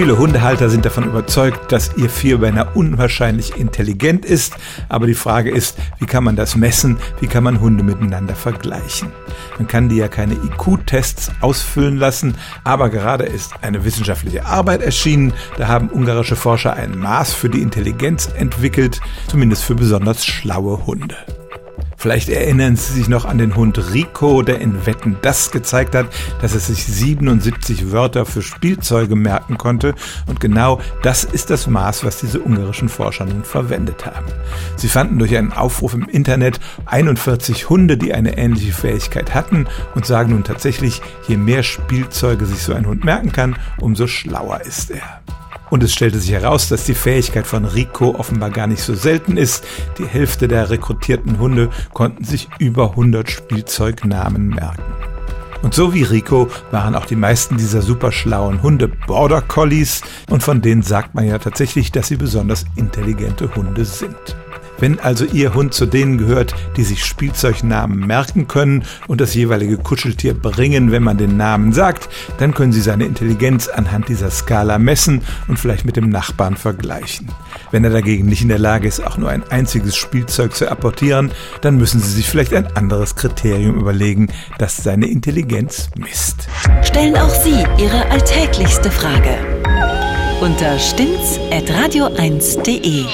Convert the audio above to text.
Viele Hundehalter sind davon überzeugt, dass ihr Vierbeiner unwahrscheinlich intelligent ist, aber die Frage ist, wie kann man das messen, wie kann man Hunde miteinander vergleichen? Man kann die ja keine IQ-Tests ausfüllen lassen, aber gerade ist eine wissenschaftliche Arbeit erschienen, da haben ungarische Forscher ein Maß für die Intelligenz entwickelt, zumindest für besonders schlaue Hunde. Vielleicht erinnern Sie sich noch an den Hund Rico, der in Wetten das gezeigt hat, dass er sich 77 Wörter für Spielzeuge merken konnte. Und genau das ist das Maß, was diese ungarischen Forscher nun verwendet haben. Sie fanden durch einen Aufruf im Internet 41 Hunde, die eine ähnliche Fähigkeit hatten und sagen nun tatsächlich, je mehr Spielzeuge sich so ein Hund merken kann, umso schlauer ist er. Und es stellte sich heraus, dass die Fähigkeit von Rico offenbar gar nicht so selten ist. Die Hälfte der rekrutierten Hunde konnten sich über 100 Spielzeugnamen merken. Und so wie Rico waren auch die meisten dieser superschlauen Hunde Border Collies und von denen sagt man ja tatsächlich, dass sie besonders intelligente Hunde sind. Wenn also Ihr Hund zu denen gehört, die sich Spielzeugnamen merken können und das jeweilige Kuscheltier bringen, wenn man den Namen sagt, dann können Sie seine Intelligenz anhand dieser Skala messen und vielleicht mit dem Nachbarn vergleichen. Wenn er dagegen nicht in der Lage ist, auch nur ein einziges Spielzeug zu apportieren, dann müssen Sie sich vielleicht ein anderes Kriterium überlegen, das seine Intelligenz misst. Stellen auch Sie Ihre alltäglichste Frage unter stimmtz.radio1.de.